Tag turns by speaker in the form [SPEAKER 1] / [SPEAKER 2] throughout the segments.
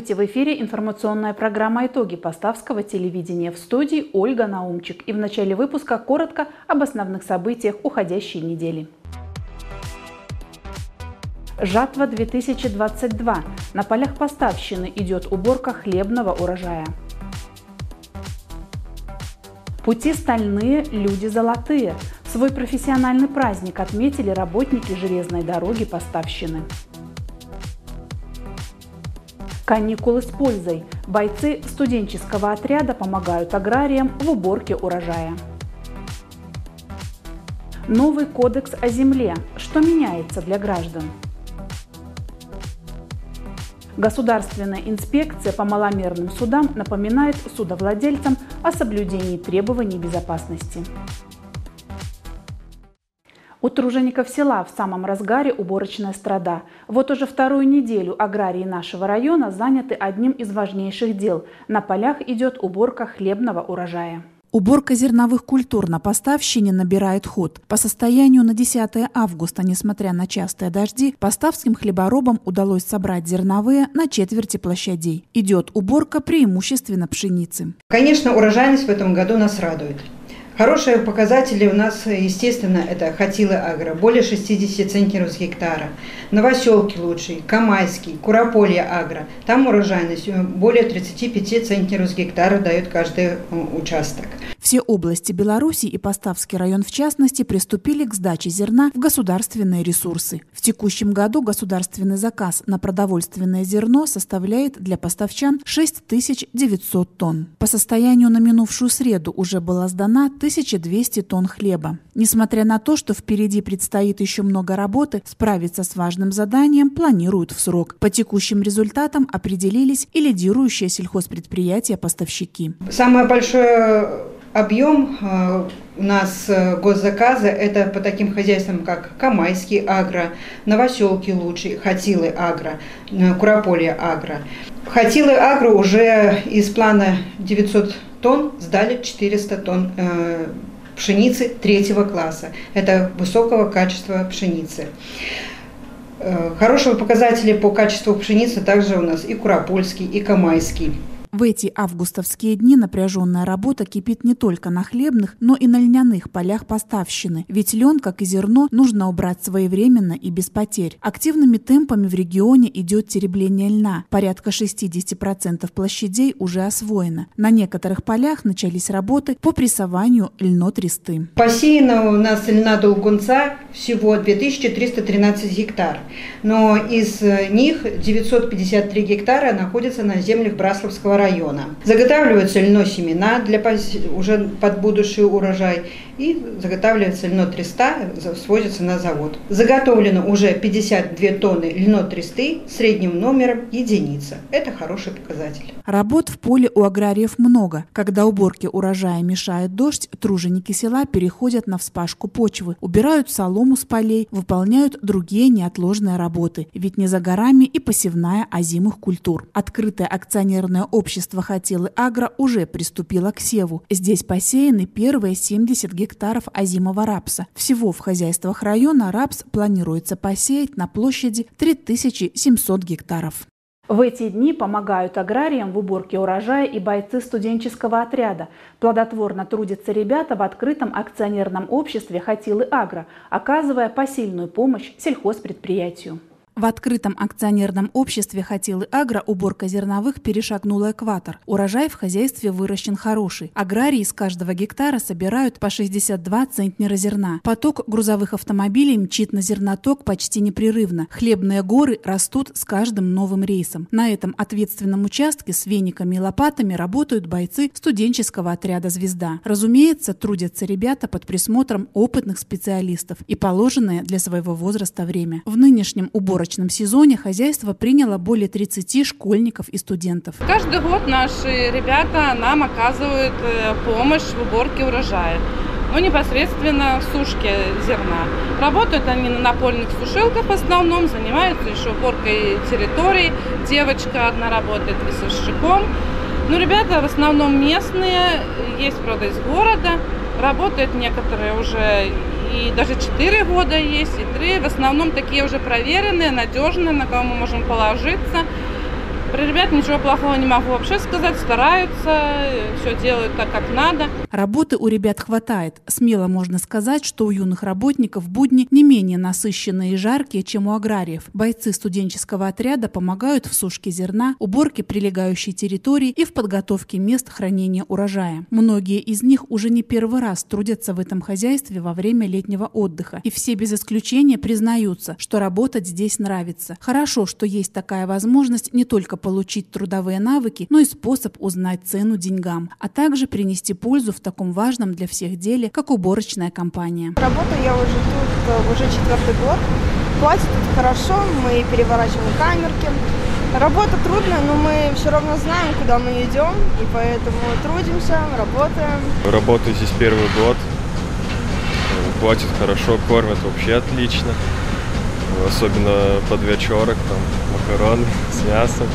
[SPEAKER 1] Здравствуйте! В эфире информационная программа «Итоги Поставского телевидения» в студии Ольга Наумчик. И в начале выпуска коротко об основных событиях уходящей недели. Жатва 2022. На полях Поставщины идет уборка хлебного урожая. Пути стальные, люди золотые. Свой профессиональный праздник отметили работники железной дороги Поставщины. Каникулы с пользой. Бойцы студенческого отряда помогают аграриям в уборке урожая. Новый кодекс о земле. Что меняется для граждан? Государственная инспекция по маломерным судам напоминает судовладельцам о соблюдении требований безопасности. У тружеников села в самом разгаре уборочная страда. Вот уже вторую неделю аграрии нашего района заняты одним из важнейших дел. На полях идет уборка хлебного урожая. Уборка зерновых культур на поставщине набирает ход. По состоянию на 10 августа, несмотря на частые дожди, поставским хлеборобам удалось собрать зерновые на четверти площадей. Идет уборка преимущественно пшеницы.
[SPEAKER 2] Конечно, урожайность в этом году нас радует. Хорошие показатели у нас, естественно, это Хатилы Агро, более 60 центнеров с гектара. Новоселки лучший, Камайский, Курополье Агро. Там урожайность более 35 центнеров с гектара дает каждый э, участок.
[SPEAKER 1] Все области Беларуси и Поставский район в частности приступили к сдаче зерна в государственные ресурсы. В текущем году государственный заказ на продовольственное зерно составляет для поставчан 6900 тонн. По состоянию на минувшую среду уже была сдана 1200 тонн хлеба. Несмотря на то, что впереди предстоит еще много работы, справиться с важным заданием планируют в срок. По текущим результатам определились и лидирующие сельхозпредприятия-поставщики.
[SPEAKER 2] Самое большое Объем э, у нас э, госзаказа это по таким хозяйствам, как Камайский агро, Новоселки лучший, Хатилы агро, э, Курополье агро. Хатилы агро уже из плана 900 тонн сдали 400 тонн пшеницы третьего класса. Это высокого качества пшеницы. Хорошие показатели по качеству пшеницы также у нас и Куропольский, и Камайский.
[SPEAKER 1] В эти августовские дни напряженная работа кипит не только на хлебных, но и на льняных полях поставщины, ведь лен, как и зерно, нужно убрать своевременно и без потерь. Активными темпами в регионе идет теребление льна. Порядка 60% площадей уже освоено. На некоторых полях начались работы по прессованию льнотресты.
[SPEAKER 2] Посеяно у нас льна долгунца всего 2313 гектар, но из них 953 гектара находятся на землях Брасловского района. Заготавливаются льно семена для уже под будущий урожай и заготавливается льно 300, свозится на завод. Заготовлено уже 52 тонны льно 300 средним номером единица. Это хороший показатель.
[SPEAKER 1] Работ в поле у аграриев много. Когда уборке урожая мешает дождь, труженики села переходят на вспашку почвы, убирают солому с полей, выполняют другие неотложные работы. Ведь не за горами и посевная озимых культур. Открытое акционерное Общество «Хотелы Агро» уже приступило к севу. Здесь посеяны первые 70 гектаров озимого рапса. Всего в хозяйствах района рапс планируется посеять на площади 3700 гектаров. В эти дни помогают аграриям в уборке урожая и бойцы студенческого отряда. Плодотворно трудятся ребята в открытом акционерном обществе «Хатилы Агро», оказывая посильную помощь сельхозпредприятию. В открытом акционерном обществе «Хотелы Агро» уборка зерновых перешагнула экватор. Урожай в хозяйстве выращен хороший. Аграрии с каждого гектара собирают по 62 центнера зерна. Поток грузовых автомобилей мчит на зерноток почти непрерывно. Хлебные горы растут с каждым новым рейсом. На этом ответственном участке с вениками и лопатами работают бойцы студенческого отряда «Звезда». Разумеется, трудятся ребята под присмотром опытных специалистов и положенное для своего возраста время. В нынешнем уборочном уборочном сезоне хозяйство приняло более 30 школьников и студентов.
[SPEAKER 3] Каждый год наши ребята нам оказывают э, помощь в уборке урожая. Ну, непосредственно в сушке зерна. Работают они на напольных сушилках в основном, занимаются еще уборкой территорий. Девочка одна работает весовщиком. Ну, ребята в основном местные, есть, правда, из города. Работают некоторые уже и даже 4 года есть, и 3. В основном такие уже проверенные, надежные, на кого мы можем положиться. Про ребят ничего плохого не могу вообще сказать. Стараются, все делают так, как надо.
[SPEAKER 1] Работы у ребят хватает. Смело можно сказать, что у юных работников будни не менее насыщенные и жаркие, чем у аграриев. Бойцы студенческого отряда помогают в сушке зерна, уборке прилегающей территории и в подготовке мест хранения урожая. Многие из них уже не первый раз трудятся в этом хозяйстве во время летнего отдыха. И все без исключения признаются, что работать здесь нравится. Хорошо, что есть такая возможность не только получить трудовые навыки, но и способ узнать цену деньгам, а также принести пользу в таком важном для всех деле, как уборочная компания.
[SPEAKER 4] Работаю я уже тут э, уже четвертый год. Платят тут хорошо, мы переворачиваем камерки. Работа трудная, но мы все равно знаем, куда мы идем, и поэтому трудимся, работаем.
[SPEAKER 5] Работаю здесь первый год. Платят хорошо, кормят вообще отлично. Особенно под вечерок, там, макароны с мясом.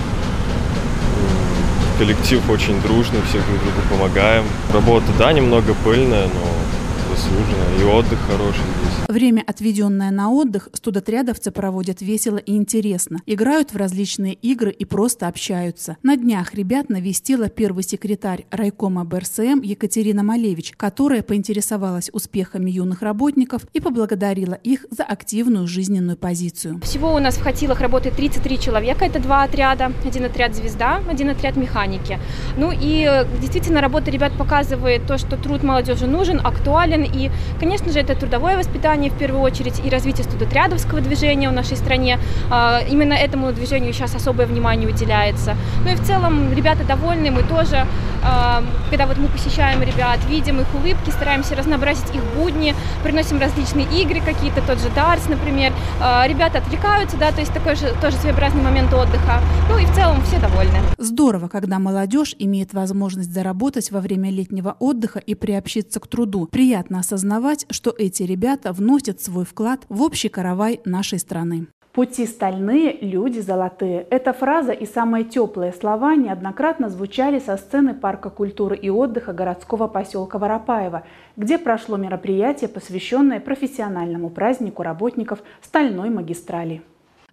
[SPEAKER 5] Коллектив очень дружный, все друг другу помогаем. Работа, да, немного пыльная, но заслуженно. И отдых хороший здесь.
[SPEAKER 1] Время, отведенное на отдых, студотрядовцы проводят весело и интересно. Играют в различные игры и просто общаются. На днях ребят навестила первый секретарь райкома БРСМ Екатерина Малевич, которая поинтересовалась успехами юных работников и поблагодарила их за активную жизненную позицию.
[SPEAKER 6] Всего у нас в Хатилах работает 33 человека, это два отряда. Один отряд «Звезда», один отряд «Механики». Ну и э, действительно работа ребят показывает то, что труд молодежи нужен, актуален. И, конечно же, это трудовое воспитание, в первую очередь и развитие студотрядовского движения в нашей стране. А, именно этому движению сейчас особое внимание уделяется. Ну и в целом ребята довольны, мы тоже, а, когда вот мы посещаем ребят, видим их улыбки, стараемся разнообразить их будни, приносим различные игры какие-то, тот же Дарс, например. А, ребята отвлекаются, да, то есть такой же тоже своеобразный момент отдыха. Ну и в целом все довольны.
[SPEAKER 1] Здорово, когда молодежь имеет возможность заработать во время летнего отдыха и приобщиться к труду. Приятно осознавать, что эти ребята в вносит свой вклад в общий каравай нашей страны.
[SPEAKER 7] Пути стальные, люди золотые. Эта фраза и самые теплые слова неоднократно звучали со сцены Парка культуры и отдыха городского поселка Воропаева, где прошло мероприятие, посвященное профессиональному празднику работников стальной магистрали.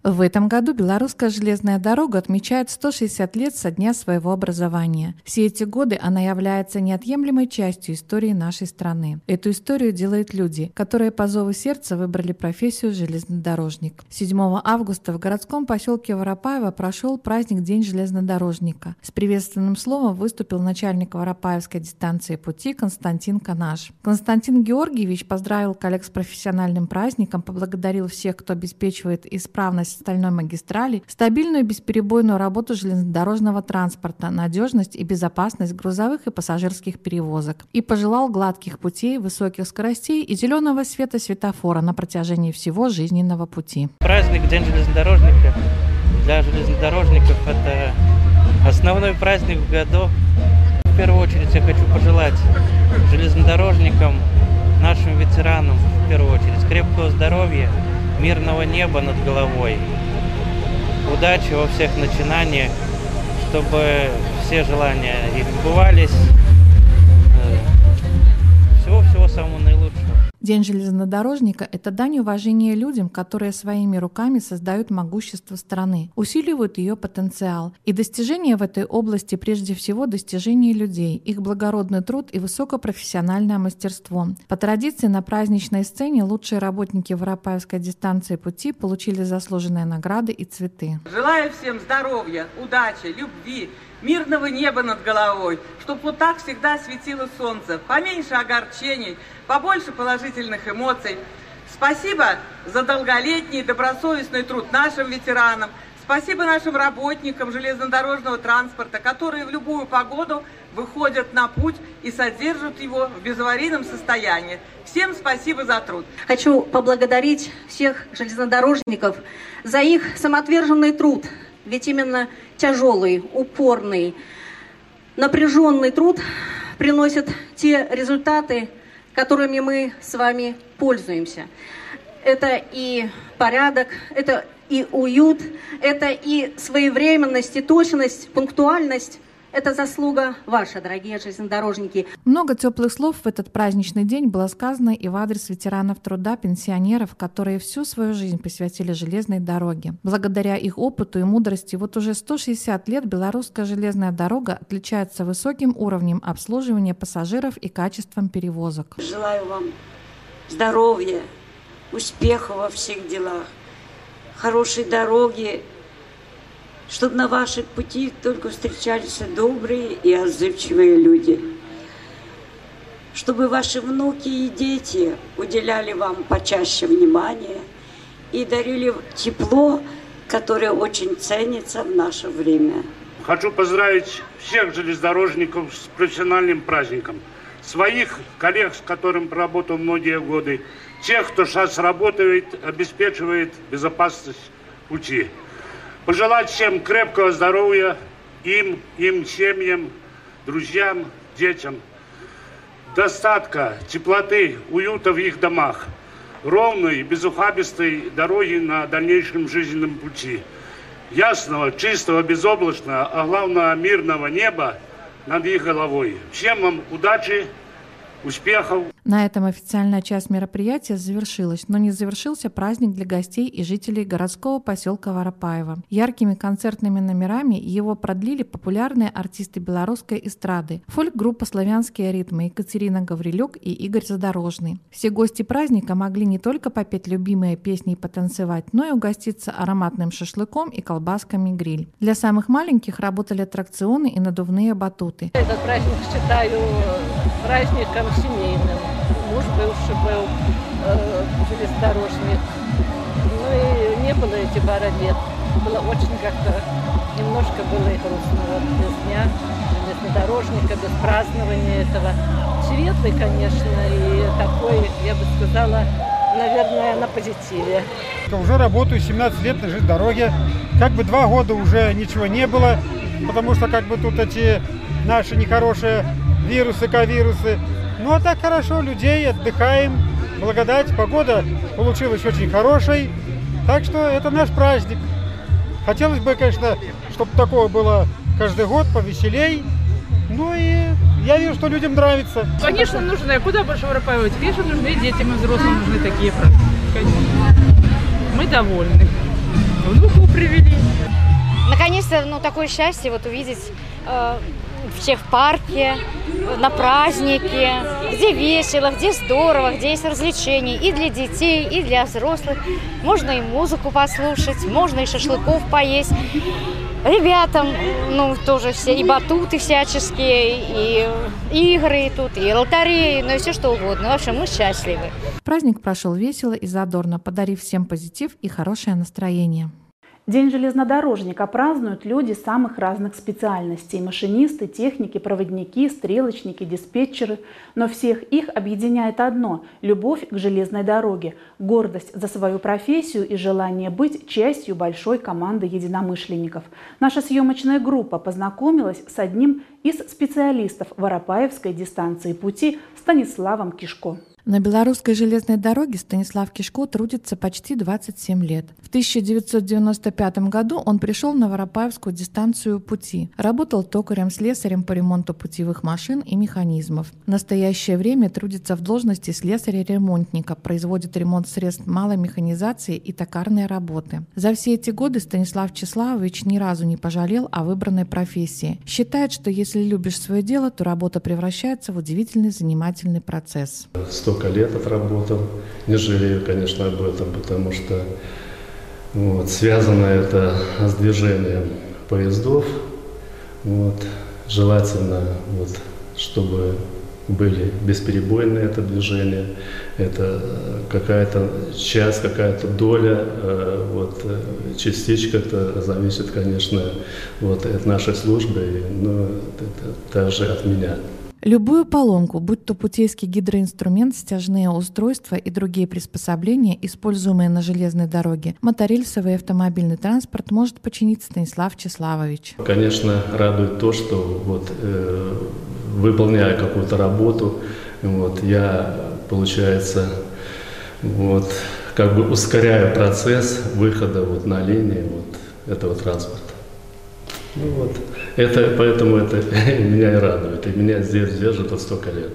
[SPEAKER 8] В этом году Белорусская железная дорога отмечает 160 лет со дня своего образования. Все эти годы она является неотъемлемой частью истории нашей страны. Эту историю делают люди, которые по зову сердца выбрали профессию железнодорожник. 7 августа в городском поселке Воропаево прошел праздник День железнодорожника. С приветственным словом выступил начальник Воропаевской дистанции пути Константин Канаш. Константин Георгиевич поздравил коллег с профессиональным праздником, поблагодарил всех, кто обеспечивает исправность стальной магистрали, стабильную и бесперебойную работу железнодорожного транспорта, надежность и безопасность грузовых и пассажирских перевозок. И пожелал гладких путей, высоких скоростей и зеленого света светофора на протяжении всего жизненного пути.
[SPEAKER 9] Праздник День железнодорожника для железнодорожников – это основной праздник в году. В первую очередь я хочу пожелать железнодорожникам, нашим ветеранам, в первую очередь, крепкого здоровья, мирного неба над головой, удачи во всех начинаниях, чтобы все желания их. Э, всего-всего самого наилучшего.
[SPEAKER 8] День железнодорожника – это дань уважения людям, которые своими руками создают могущество страны, усиливают ее потенциал. И достижения в этой области прежде всего достижения людей, их благородный труд и высокопрофессиональное мастерство. По традиции на праздничной сцене лучшие работники Воропаевской дистанции пути получили заслуженные награды и цветы.
[SPEAKER 10] Желаю всем здоровья, удачи, любви, мирного неба над головой, чтобы вот так всегда светило солнце, поменьше огорчений, побольше положительных эмоций. Спасибо за долголетний добросовестный труд нашим ветеранам, спасибо нашим работникам железнодорожного транспорта, которые в любую погоду выходят на путь и содержат его в безаварийном состоянии. Всем спасибо за труд.
[SPEAKER 11] Хочу поблагодарить всех железнодорожников за их самоотверженный труд, ведь именно тяжелый, упорный, напряженный труд приносит те результаты, которыми мы с вами пользуемся. Это и порядок, это и уют, это и своевременность, и точность, пунктуальность, Это заслуга ваша, дорогие железнодорожники.
[SPEAKER 8] Много теплых слов в этот праздничный день было сказано и в адрес ветеранов труда, пенсионеров, которые всю свою жизнь посвятили железной дороге. Благодаря их опыту и мудрости вот уже 160 лет белорусская железная дорога отличается высоким уровнем обслуживания пассажиров и качеством перевозок.
[SPEAKER 12] Желаю вам здоровья, успеха во всех делах, хорошей дороги, чтобы на ваших пути только встречались добрые и отзывчивые люди. Чтобы ваши внуки и дети уделяли вам почаще внимания и дарили тепло, которое очень ценится в наше время.
[SPEAKER 13] Хочу поздравить всех железнодорожников с профессиональным праздником. Своих коллег, с которым проработал многие годы, тех, кто сейчас работает, обеспечивает безопасность пути. Пожелать всем крепкого здоровья, им, им, семьям, друзьям, детям. Достатка, теплоты, уюта в их домах. Ровной, безухабистой дороги на дальнейшем жизненном пути. Ясного, чистого, безоблачного, а главное мирного неба над их головой. Всем вам удачи, успехов.
[SPEAKER 8] На этом официальная часть мероприятия завершилась, но не завершился праздник для гостей и жителей городского поселка Воропаева. Яркими концертными номерами его продлили популярные артисты белорусской эстрады, фольк-группа «Славянские ритмы» Екатерина Гаврилюк и Игорь Задорожный. Все гости праздника могли не только попеть любимые песни и потанцевать, но и угоститься ароматным шашлыком и колбасками гриль. Для самых маленьких работали аттракционы и надувные батуты.
[SPEAKER 14] Этот праздник считаю праздником семейным. Муж бывший был э, железнодорожник. Ну и не было эти пара. Было очень как-то, немножко было и грустно. Вот без дня железнодорожника, без празднования этого. Светлый, конечно, и такой, я бы сказала, наверное, на позитиве.
[SPEAKER 15] Уже работаю 17 лет на дороге. Как бы два года уже ничего не было, потому что как бы тут эти наши нехорошие вирусы, ковирусы. Ну а так хорошо, людей, отдыхаем. Благодать, погода получилась очень хорошей. Так что это наш праздник. Хотелось бы, конечно, чтобы такого было каждый год, повеселей. Ну и я вижу, что людям нравится.
[SPEAKER 16] Конечно, нужно. Куда больше воропаивать? Конечно, нужны детям и взрослым нужны такие праздники. Мы довольны. Внуку привели.
[SPEAKER 17] Наконец-то, ну, такое счастье вот увидеть э, всех в парке, на празднике, где весело, где здорово, где есть развлечения и для детей, и для взрослых. Можно и музыку послушать, можно и шашлыков поесть. Ребятам, ну, тоже все, и батуты всяческие, и игры тут, и лотереи, ну, и все что угодно. В общем, мы счастливы.
[SPEAKER 8] Праздник прошел весело и задорно, подарив всем позитив и хорошее настроение.
[SPEAKER 1] День железнодорожника празднуют люди самых разных специальностей – машинисты, техники, проводники, стрелочники, диспетчеры. Но всех их объединяет одно – любовь к железной дороге, гордость за свою профессию и желание быть частью большой команды единомышленников. Наша съемочная группа познакомилась с одним из специалистов Воропаевской дистанции пути Станиславом Кишко.
[SPEAKER 8] На белорусской железной дороге Станислав Кишко трудится почти 27 лет. В 1995 году он пришел на Воропаевскую дистанцию пути. Работал токарем-слесарем по ремонту путевых машин и механизмов. В настоящее время трудится в должности слесаря-ремонтника, производит ремонт средств малой механизации и токарные работы. За все эти годы Станислав Числавович ни разу не пожалел о выбранной профессии. Считает, что если любишь свое дело, то работа превращается в удивительный занимательный процесс
[SPEAKER 18] столько лет отработал. Не жалею, конечно, об этом, потому что вот, связано это с движением поездов. Вот, желательно, вот, чтобы были бесперебойные это движение, это какая-то часть, какая-то доля, э, вот, э, частичка, это зависит, конечно, вот, от нашей службы, но это также от меня.
[SPEAKER 8] Любую поломку, будь то путейский гидроинструмент, стяжные устройства и другие приспособления, используемые на железной дороге, моторельсовый и автомобильный транспорт может починить Станислав Числавович.
[SPEAKER 18] Конечно, радует то, что вот, э, выполняя какую-то работу, вот, я, получается, вот, как бы ускоряю процесс выхода вот, на линии вот, этого транспорта. Ну, вот. Это, поэтому это меня и радует. И меня здесь держит вот столько лет.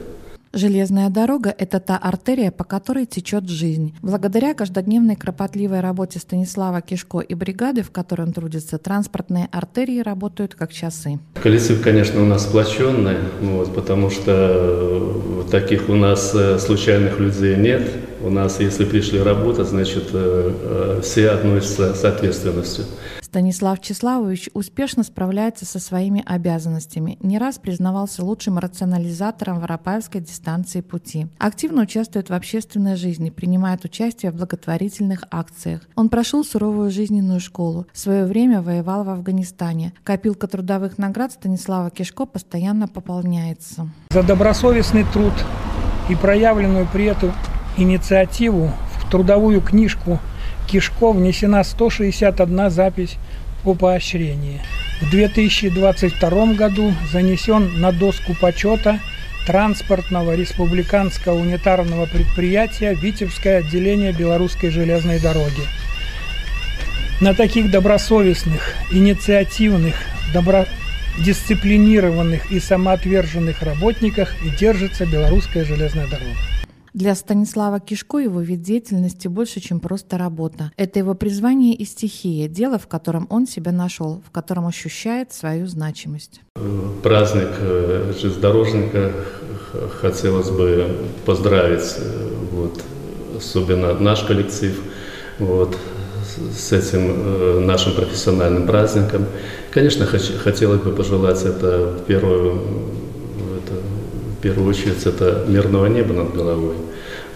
[SPEAKER 8] Железная дорога – это та артерия, по которой течет жизнь. Благодаря каждодневной кропотливой работе Станислава Кишко и бригады, в которой он трудится, транспортные артерии работают как часы.
[SPEAKER 18] Коллектив, конечно, у нас сплоченный, вот, потому что э, таких у нас э, случайных людей нет. У нас, если пришли работать, значит, э, все относятся с ответственностью.
[SPEAKER 8] Станислав Числавович успешно справляется со своими обязанностями. Не раз признавался лучшим рационализатором Воропаевской дистанции пути. Активно участвует в общественной жизни, принимает участие в благотворительных акциях. Он прошел суровую жизненную школу. В свое время воевал в Афганистане. Копилка трудовых наград Станислава Кишко постоянно пополняется.
[SPEAKER 19] За добросовестный труд и проявленную при этом инициативу в трудовую книжку Кишко внесена 161 запись о поощрении. В 2022 году занесен на доску почета транспортного республиканского унитарного предприятия Витебское отделение Белорусской железной дороги. На таких добросовестных, инициативных, добро... дисциплинированных и самоотверженных работниках и держится Белорусская железная дорога.
[SPEAKER 8] Для Станислава Кишко его вид деятельности больше, чем просто работа. Это его призвание и стихия, дело, в котором он себя нашел, в котором ощущает свою значимость.
[SPEAKER 18] Праздник э, железнодорожника хотелось бы поздравить, э, вот, особенно наш коллектив, вот, с этим э, нашим профессиональным праздником. Конечно, хотелось бы пожелать это в первую в первую очередь это мирного неба над головой,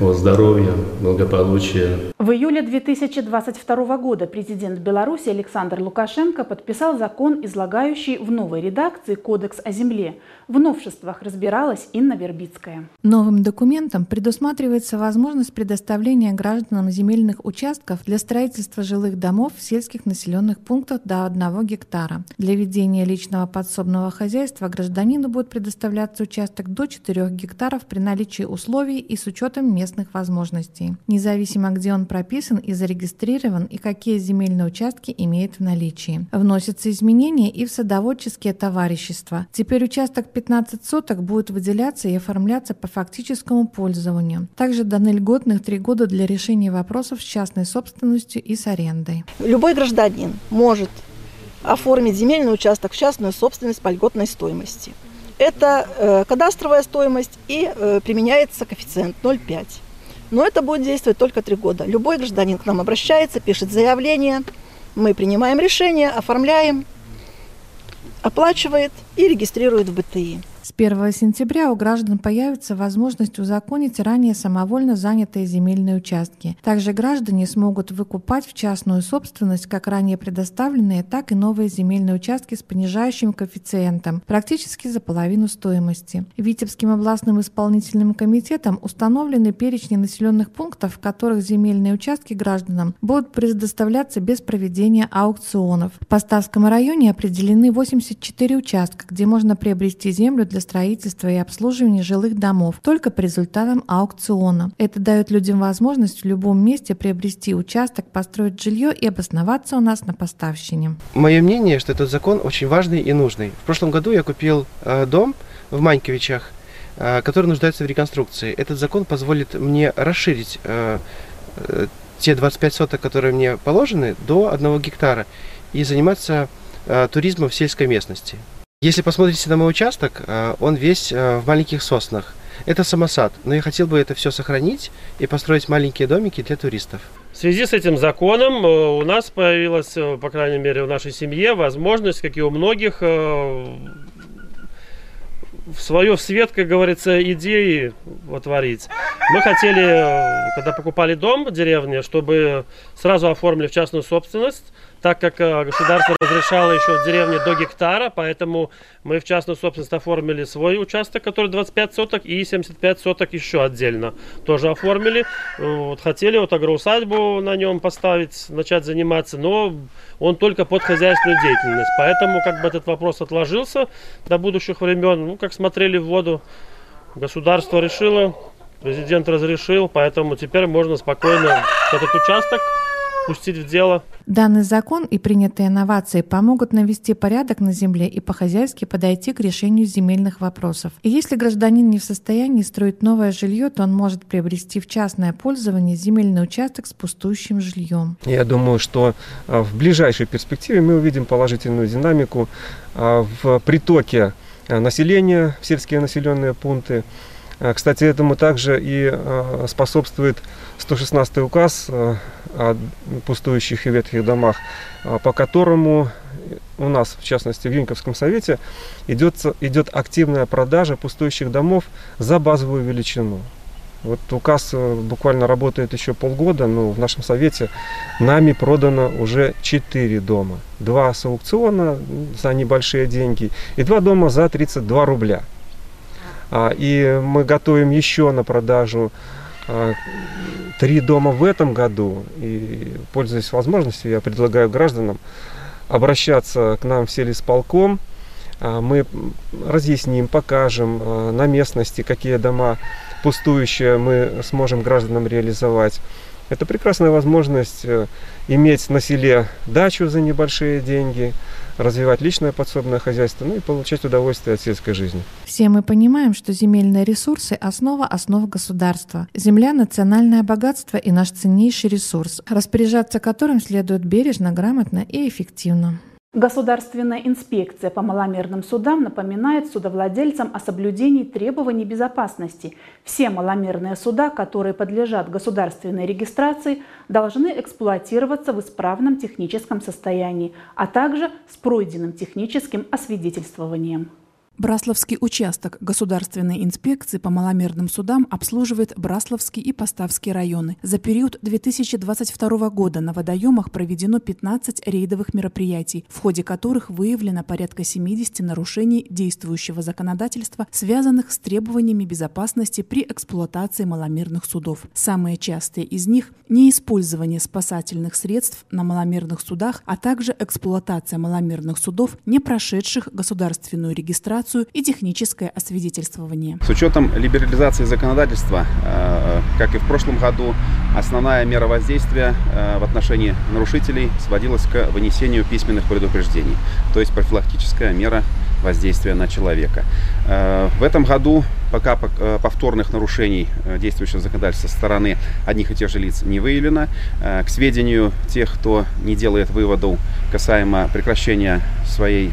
[SPEAKER 18] вот, здоровья, благополучия.
[SPEAKER 7] В июле 2022 года президент Беларуси Александр Лукашенко подписал закон, излагающий в новой редакции Кодекс о земле. В новшествах разбиралась Инна Вербицкая.
[SPEAKER 8] Новым документом предусматривается возможность предоставления гражданам земельных участков для строительства жилых домов в сельских населенных пунктах до 1 гектара. Для ведения личного подсобного хозяйства гражданину будет предоставляться участок до 4 гектаров при наличии условий и с учетом местных возможностей, независимо где он прописан и зарегистрирован и какие земельные участки имеет в наличии. Вносятся изменения и в садоводческие товарищества. Теперь участок 15 соток будет выделяться и оформляться по фактическому пользованию. Также даны льготных три года для решения вопросов с частной собственностью и с арендой.
[SPEAKER 20] Любой гражданин может оформить земельный участок в частную собственность по льготной стоимости. Это э, кадастровая стоимость и э, применяется коэффициент 0,5. Но это будет действовать только три года. Любой гражданин к нам обращается, пишет заявление, мы принимаем решение, оформляем, оплачивает и регистрирует в БТИ.
[SPEAKER 8] С 1 сентября у граждан появится возможность узаконить ранее самовольно занятые земельные участки. Также граждане смогут выкупать в частную собственность как ранее предоставленные, так и новые земельные участки с понижающим коэффициентом, практически за половину стоимости. Витебским областным исполнительным комитетом установлены перечни населенных пунктов, в которых земельные участки гражданам будут предоставляться без проведения аукционов. В Поставском районе определены 84 участка, где можно приобрести землю для строительства и обслуживания жилых домов только по результатам аукциона. Это дает людям возможность в любом месте приобрести участок, построить жилье и обосноваться у нас на поставщине.
[SPEAKER 21] Мое мнение, что этот закон очень важный и нужный. В прошлом году я купил э, дом в Маньковичах, э, который нуждается в реконструкции. Этот закон позволит мне расширить э, те 25 соток, которые мне положены, до 1 гектара и заниматься туризмом в сельской местности. Если посмотрите на мой участок, э, он весь э, в маленьких соснах. Это самосад, но я хотел бы это все сохранить и построить маленькие домики для туристов.
[SPEAKER 13] В связи с этим законом э, у нас появилась, по крайней мере, в нашей семье возможность, как и у многих, в свое в свет, как говорится, идеи вотворить. Мы хотели, когда покупали дом в деревне, чтобы сразу оформили в частную собственность, так как э, государство разрешало еще в деревне до гектара, поэтому мы в частную собственность оформили свой участок, который 25 соток, и 75 соток еще отдельно тоже оформили. Вот, хотели вот агроусадьбу на нем поставить, начать заниматься, но он только под хозяйственную деятельность. Поэтому как бы этот вопрос отложился до будущих времен. Ну, как смотрели в воду, государство решило, президент разрешил, поэтому теперь можно спокойно этот участок пустить в дело.
[SPEAKER 8] Данный закон и принятые инновации помогут навести порядок на земле и по-хозяйски подойти к решению земельных вопросов. И если гражданин не в состоянии строить новое жилье, то он может приобрести в частное пользование земельный участок с пустующим жильем.
[SPEAKER 22] Я думаю, что а, в ближайшей перспективе мы увидим положительную динамику а, в притоке а, населения в сельские населенные пункты. Кстати, этому также и способствует 116 указ о пустующих и ветхих домах, а, по которому у нас, в частности, в Юньковском совете, идет, идет активная продажа пустующих домов за базовую величину. Вот указ э, буквально работает еще полгода, но в нашем совете нами продано уже 4 дома. Два с аукциона за небольшие деньги и два дома за 32 рубля. А, и мы готовим еще на продажу три дома в этом году. И, пользуясь возможностью, я предлагаю гражданам обращаться к нам в селисполком. А, мы разъясним, покажем а, на местности, какие дома пустующие мы сможем гражданам реализовать. Это прекрасная возможность э, иметь на селе дачу за небольшие деньги, развивать личное подсобное хозяйство, ну и получать удовольствие от сельской жизни.
[SPEAKER 8] Все мы понимаем, что земельные ресурсы – основа основ государства. Земля – национальное богатство и наш ценнейший ресурс, распоряжаться которым следует бережно, грамотно и эффективно.
[SPEAKER 7] Государственная инспекция по маломерным судам напоминает судовладельцам о соблюдении требований безопасности. Все маломерные суда, которые подлежат государственной регистрации, должны эксплуатироваться в исправном техническом состоянии, а также с пройденным техническим освидетельствованием.
[SPEAKER 1] Брасловский участок Государственной инспекции по маломерным судам обслуживает Брасловский и Поставский районы. За период 2022 года на водоемах проведено 15 рейдовых мероприятий, в ходе которых выявлено порядка 70 нарушений действующего законодательства, связанных с требованиями безопасности при эксплуатации маломерных судов. Самые частые из них – неиспользование спасательных средств на маломерных судах, а также эксплуатация маломерных судов, не прошедших государственную регистрацию регистрацию и техническое освидетельствование.
[SPEAKER 23] С учетом либерализации законодательства, э, как и в прошлом году, основная мера воздействия э, в отношении нарушителей сводилась к вынесению письменных предупреждений, то есть профилактическая мера воздействия на человека. Э, в этом году пока повторных нарушений действующего законодательства со стороны одних и тех же лиц не выявлено. К сведению тех, кто не делает выводов касаемо прекращения своей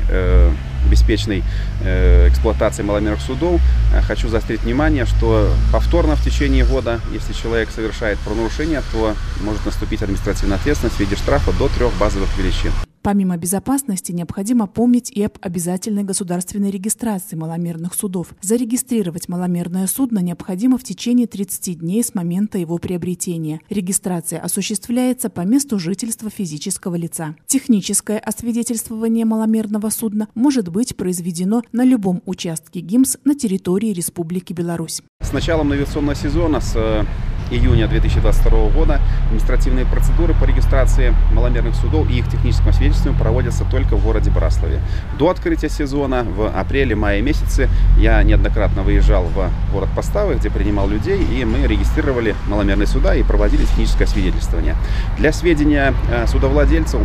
[SPEAKER 23] беспечной э, эксплуатации маломерных судов, э, хочу заострить внимание, что повторно в течение года, если человек совершает правонарушение, то может наступить административная ответственность в виде штрафа до трех базовых величин.
[SPEAKER 1] Помимо безопасности, необходимо помнить и об обязательной государственной регистрации маломерных судов. Зарегистрировать маломерное судно необходимо в течение 30 дней с момента его приобретения. Регистрация осуществляется по месту жительства физического лица. Техническое освидетельствование маломерного судна может быть произведено на любом участке ГИМС на территории Республики Беларусь.
[SPEAKER 23] С началом навигационного сезона, с э, июня 2022 года административные процедуры по регистрации маломерных судов и их техническому свидетельству проводятся только в городе Браславе. До открытия сезона в апреле-мае месяце я неоднократно выезжал в город Поставы, где принимал людей, и мы регистрировали маломерные суда и проводили техническое свидетельствование. Для сведения э, судовладельцев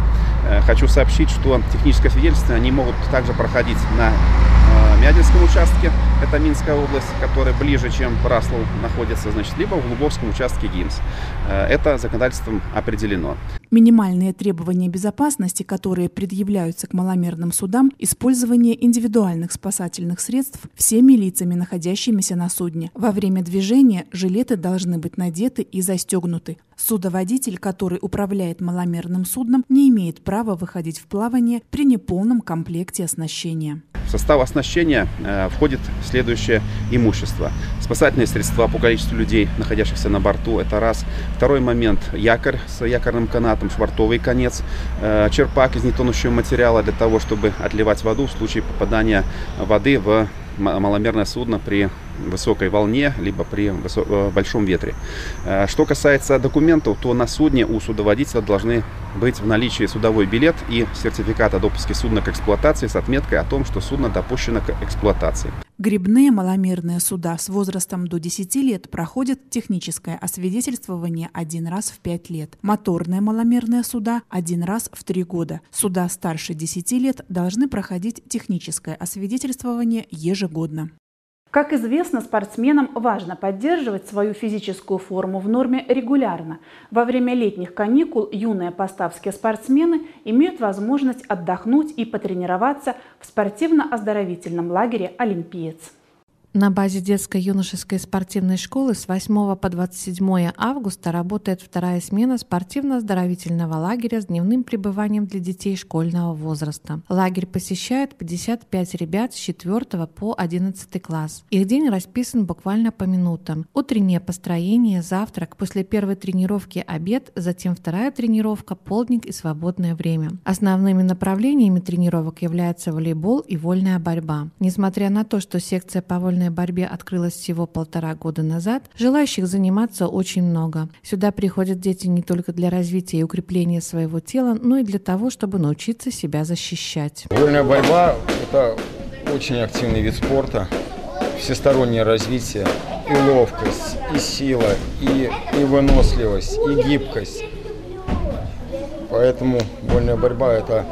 [SPEAKER 23] э, хочу сообщить, что техническое свидетельство они могут также проходить на э, Мядинском участке, это Минская область, которая ближе, чем Браслав находится, значит, либо в Глубокском участке ГИМС. Э, это законодательством определено.
[SPEAKER 1] Минимальные требования безопасности, которые предъявляются к маломерным судам, использование индивидуальных спасательных средств всеми лицами, находящимися на судне. Во время движения жилеты должны быть надеты и застегнуты. Судоводитель, который управляет маломерным судном, не имеет права выходить в плавание при неполном комплекте оснащения.
[SPEAKER 23] В состав оснащения э, входит следующее имущество. Спасательные средства по количеству людей, находящихся на борту, это раз. Второй момент – якорь с якорным канатом, швартовый конец, э, черпак из нетонущего материала для того, чтобы отливать воду в случае попадания воды в маломерное судно при высокой волне, либо при э, большом ветре. Э, что касается документов, то на судне у судоводителя должны быть в наличии судовой билет и сертификат о допуске судна к эксплуатации с отметкой о том, что судно допущено к эксплуатации.
[SPEAKER 24] Грибные маломерные суда с возрастом до 10 лет проходят техническое освидетельствование один раз в 5 лет. Моторные маломерные суда – один раз в 3 года. Суда старше 10 лет должны проходить техническое освидетельствование ежегодно.
[SPEAKER 1] Как известно, спортсменам важно поддерживать свою физическую форму в норме регулярно. Во время летних каникул юные поставские спортсмены имеют возможность отдохнуть и потренироваться в спортивно-оздоровительном лагере «Олимпиец».
[SPEAKER 8] На базе детско-юношеской спортивной школы с 8 по 27 августа работает вторая смена спортивно-оздоровительного лагеря с дневным пребыванием для детей школьного возраста. Лагерь посещает 55 ребят с 4 по 11 класс. Их день расписан буквально по минутам. Утреннее построение, завтрак, после первой тренировки обед, затем вторая тренировка, полдник и свободное время. Основными направлениями тренировок являются волейбол и вольная борьба. Несмотря на то, что секция по вольной борьбе открылась всего полтора года назад, желающих заниматься очень много. Сюда приходят дети не только для развития и укрепления своего тела, но и для того, чтобы научиться себя защищать.
[SPEAKER 25] Вольная борьба – это очень активный вид спорта, всестороннее развитие, и ловкость, и сила, и, и выносливость, и гибкость. Поэтому вольная борьба – это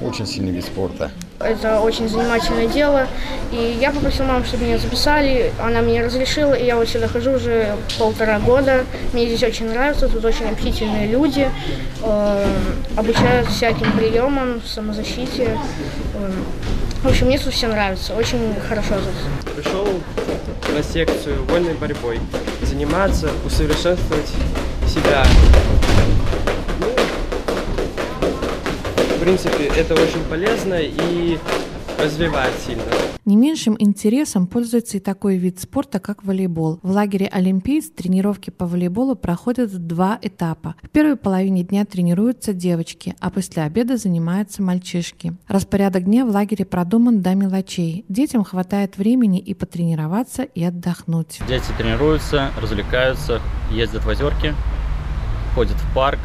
[SPEAKER 25] очень сильный вид спорта.
[SPEAKER 26] Это очень занимательное дело. И я попросил маму, чтобы меня записали. Она мне разрешила, и я вот сюда хожу уже полтора года. Мне здесь очень нравится, тут очень общительные люди. Э, обучают всяким приемам, самозащите. Э, в общем, мне тут все нравится, очень хорошо тут.
[SPEAKER 27] Пришел на секцию вольной борьбой, заниматься, усовершенствовать себя. В принципе, это очень полезно и развивает сильно.
[SPEAKER 8] Не меньшим интересом пользуется и такой вид спорта, как волейбол. В лагере «Олимпийц» тренировки по волейболу проходят в два этапа. В первой половине дня тренируются девочки, а после обеда занимаются мальчишки. Распорядок дня в лагере продуман до мелочей. Детям хватает времени и потренироваться, и отдохнуть.
[SPEAKER 28] Дети тренируются, развлекаются, ездят в озерки, ходят в парк,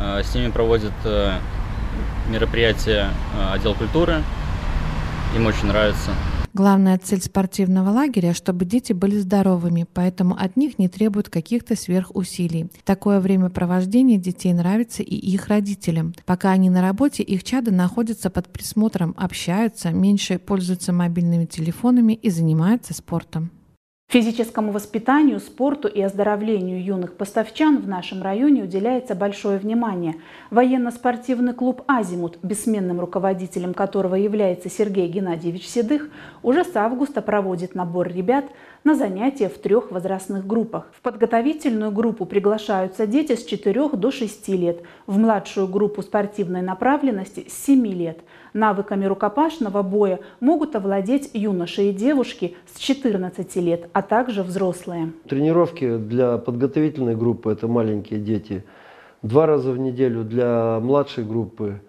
[SPEAKER 28] э, с ними проводят мероприятия э, отдел культуры. Им очень нравится.
[SPEAKER 8] Главная цель спортивного лагеря, чтобы дети были здоровыми, поэтому от них не требуют каких-то сверхусилий. Такое времяпровождение детей нравится и их родителям. Пока они на работе, их чады находятся под присмотром, общаются, меньше пользуются мобильными телефонами и занимаются спортом.
[SPEAKER 1] Физическому воспитанию, спорту и оздоровлению юных поставчан в нашем районе уделяется большое внимание. Военно-спортивный клуб «Азимут», бессменным руководителем которого является Сергей Геннадьевич Седых, уже с августа проводит набор ребят на занятия в трех возрастных группах. В подготовительную группу приглашаются дети с 4 до 6 лет, в младшую группу спортивной направленности с 7 лет. Навыками рукопашного боя могут овладеть юноши и девушки с 14 лет, а также взрослые.
[SPEAKER 29] Тренировки для подготовительной группы – это маленькие дети. Два раза в неделю для младшей группы,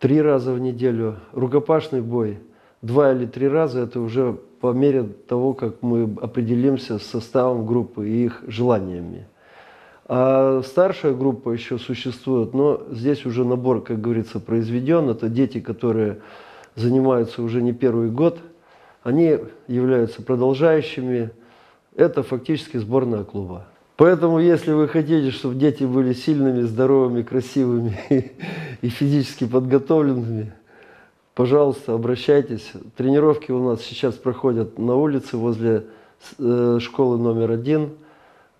[SPEAKER 29] три раза в неделю. Рукопашный бой – два или три раза – это уже по мере того, как мы определимся с составом группы и их желаниями. А старшая группа еще существует, но здесь уже набор, как говорится, произведен. Это дети, которые занимаются уже не первый год. Они являются продолжающими. Это фактически сборная клуба. Поэтому, если вы хотите, чтобы дети были сильными, здоровыми, красивыми и физически подготовленными, пожалуйста, обращайтесь. Тренировки у нас сейчас проходят на улице возле э, школы номер один,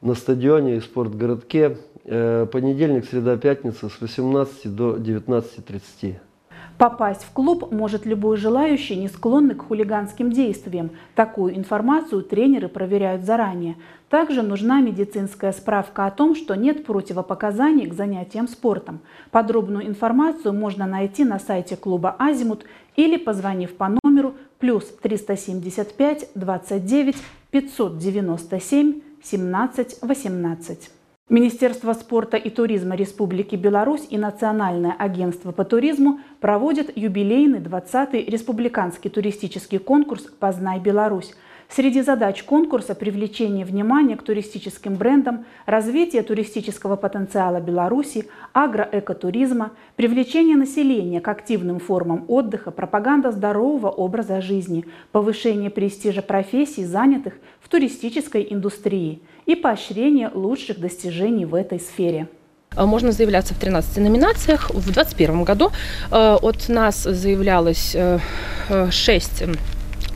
[SPEAKER 29] на стадионе и спортгородке. Э, понедельник, среда, пятница с 18 до 19.30.
[SPEAKER 1] Попасть в клуб может любой желающий, не склонный к хулиганским действиям. Такую информацию тренеры проверяют заранее. Также нужна медицинская справка о том, что нет противопоказаний к занятиям спортом. Подробную информацию можно найти на сайте клуба «Азимут» или позвонив по номеру плюс 375 29 597 17 18. Министерство спорта и туризма Республики Беларусь и Национальное агентство по туризму проводят юбилейный 20-й республиканский туристический конкурс «Познай Беларусь». Среди задач конкурса – привлечение внимания к туристическим брендам, развитие туристического потенциала Беларуси, агроэкотуризма, привлечение населения к активным формам отдыха, пропаганда здорового образа жизни, повышение престижа профессий, занятых в туристической индустрии и поощрение лучших достижений в этой сфере.
[SPEAKER 30] Можно заявляться в 13 номинациях. В 2021 году э, от нас заявлялось 6 э,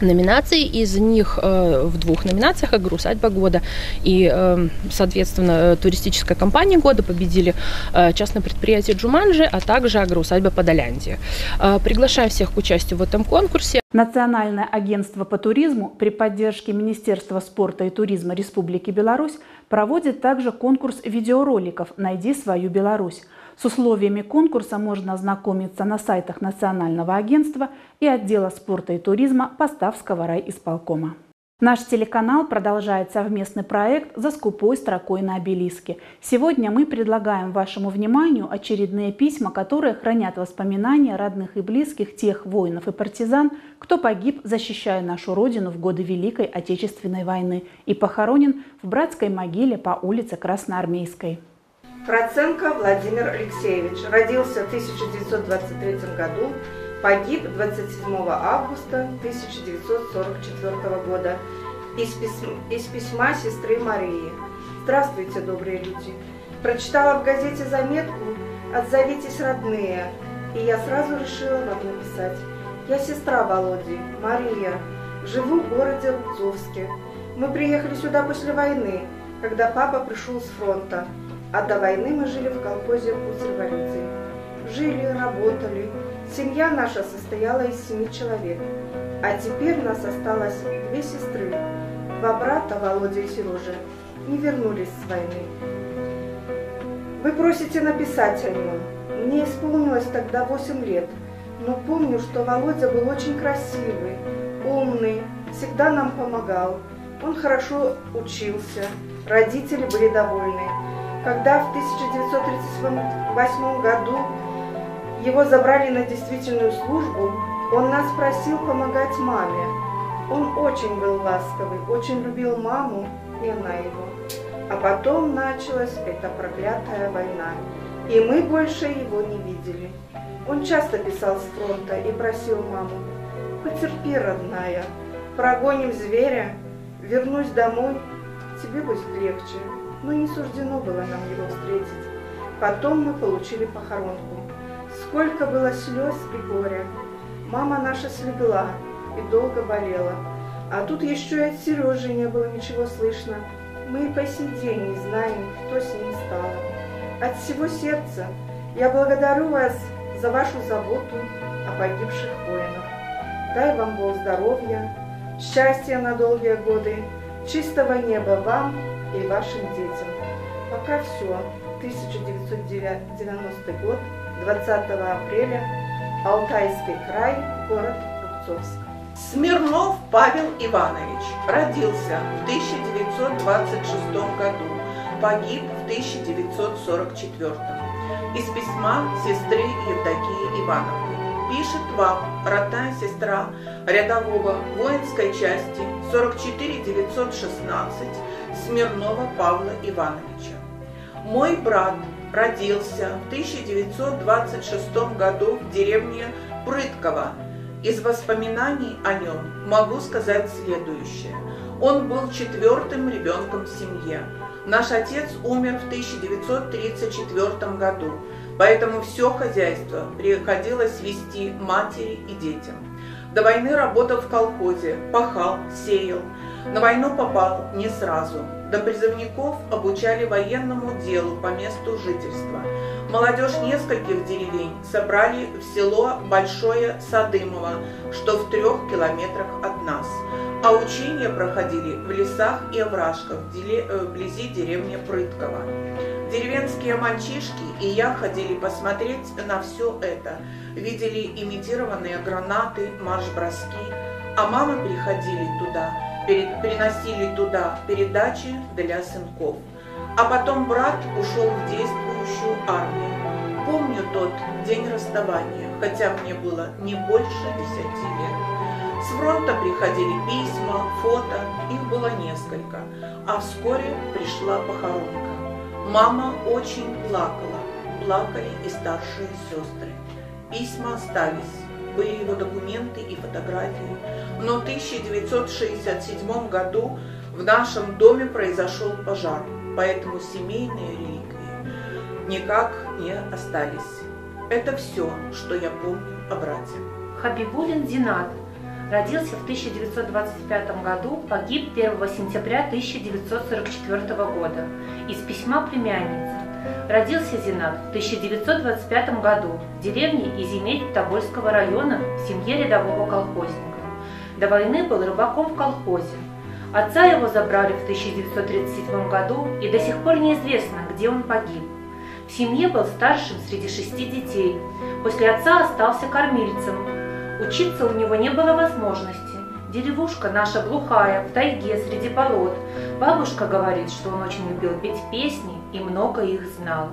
[SPEAKER 30] номинаций. Из них э, в двух номинациях «Агроусадьба года» и, э, соответственно, туристическая компания года победили э, частное предприятие «Джуманджи», а также «Агроусадьба Подоляндия». Э, приглашаем всех к участию в этом конкурсе.
[SPEAKER 1] Национальное агентство по туризму при поддержке Министерства спорта и туризма Республики Беларусь проводит также конкурс видеороликов «Найди свою Беларусь». С условиями конкурса можно ознакомиться на сайтах Национального агентства и отдела спорта и туризма Поставского райисполкома. Наш телеканал продолжает совместный проект «За скупой строкой на обелиске». Сегодня мы предлагаем вашему вниманию очередные письма, которые хранят воспоминания родных и близких тех воинов и партизан, кто погиб, защищая нашу Родину в годы Великой Отечественной войны и похоронен в братской могиле по улице Красноармейской.
[SPEAKER 31] Проценко Владимир Алексеевич родился в 1923 году, погиб 27 августа 1944 года из письма, из письма сестры Марии. Здравствуйте, добрые люди. Прочитала в газете заметку «Отзовитесь, родные», и я сразу решила вам написать. Я сестра Володи, Мария, живу в городе Рубцовске. Мы приехали сюда после войны, когда папа пришел с фронта – а до войны мы жили в колхозе «Путь революции». Жили, работали. Семья наша состояла из семи человек. А теперь нас осталось две сестры. Два брата, Володя и Сережа, не вернулись с войны. Вы просите написать о нем. Мне исполнилось тогда 8 лет, но помню, что Володя был очень красивый, умный, всегда нам помогал. Он хорошо учился, родители были довольны. Когда в 1938 году его забрали на действительную службу, он нас просил помогать маме. Он очень был ласковый, очень любил маму, и она его. А потом началась эта проклятая война, и мы больше его не видели. Он часто писал с фронта и просил маму, «Потерпи, родная, прогоним зверя, вернусь домой, тебе будет легче» но не суждено было нам его встретить. Потом мы получили похоронку. Сколько было слез и горя. Мама наша слегла и долго болела. А тут еще и от Сережи не было ничего слышно. Мы и по сей день не знаем, кто с ним стало. От всего сердца я благодарю вас за вашу заботу о погибших воинах. Дай вам Бог здоровья, счастья на долгие годы, чистого неба вам и вашим детям. Пока все. 1990 год, 20 апреля, Алтайский край, город Рубцовск.
[SPEAKER 32] Смирнов Павел Иванович родился в 1926 году, погиб в 1944. Из письма сестры Евдокии Ивановны. Пишет вам родная сестра рядового воинской части 44 916 Смирнова Павла Ивановича. Мой брат родился в 1926 году в деревне Прытково. Из воспоминаний о нем могу сказать следующее. Он был четвертым ребенком в семье. Наш отец умер в 1934 году, поэтому все хозяйство приходилось вести матери и детям. До войны работал в колхозе, пахал, сеял, на войну попал не сразу. До призывников обучали военному делу по месту жительства. Молодежь нескольких деревень собрали в село Большое Садымово, что в трех километрах от нас. А учения проходили в лесах и овражках э, вблизи деревни Прытково. Деревенские мальчишки и я ходили посмотреть на все это. Видели имитированные гранаты, марш-броски, а мамы приходили туда – переносили туда передачи для сынков. А потом брат ушел в действующую армию. Помню тот день расставания, хотя мне было не больше десяти лет. С фронта приходили письма, фото, их было несколько, а вскоре пришла похоронка. Мама очень плакала, плакали и старшие сестры. Письма остались, были его документы и фотографии, но в 1967 году в нашем доме произошел пожар, поэтому семейные реликвии никак не остались. Это все, что я помню о брате.
[SPEAKER 27] Хабибулин Зинат родился в 1925 году, погиб 1 сентября 1944 года. Из письма племянницы. Родился Зинат в 1925 году в деревне Изимель Тобольского района в семье рядового колхозника. До войны был рыбаком в колхозе. Отца его забрали в 1937 году, и до сих пор неизвестно, где он погиб. В семье был старшим среди шести детей. После отца остался кормильцем. Учиться у него не было возможности. Деревушка наша глухая, в тайге, среди болот. Бабушка говорит, что он очень любил петь песни и много их знал.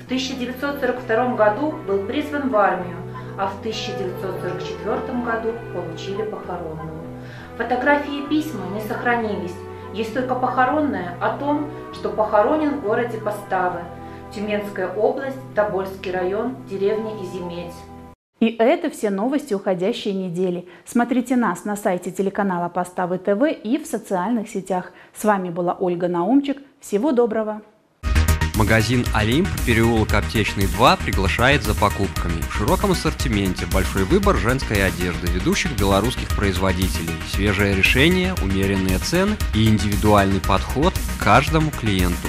[SPEAKER 27] В 1942 году был призван в армию, а в 1944 году получили похоронную. Фотографии и письма не сохранились. Есть только похоронная о том, что похоронен в городе Поставы, Тюменская область, Тобольский район, деревня Изимельц.
[SPEAKER 7] И это все новости уходящей недели. Смотрите нас на сайте телеканала Поставы ТВ и в социальных сетях. С вами была Ольга Наумчик. Всего доброго!
[SPEAKER 33] Магазин «Олимп», переулок Аптечный 2 приглашает за покупками. В широком ассортименте большой выбор женской одежды ведущих белорусских производителей, свежее решение, умеренные цены и индивидуальный подход к каждому клиенту.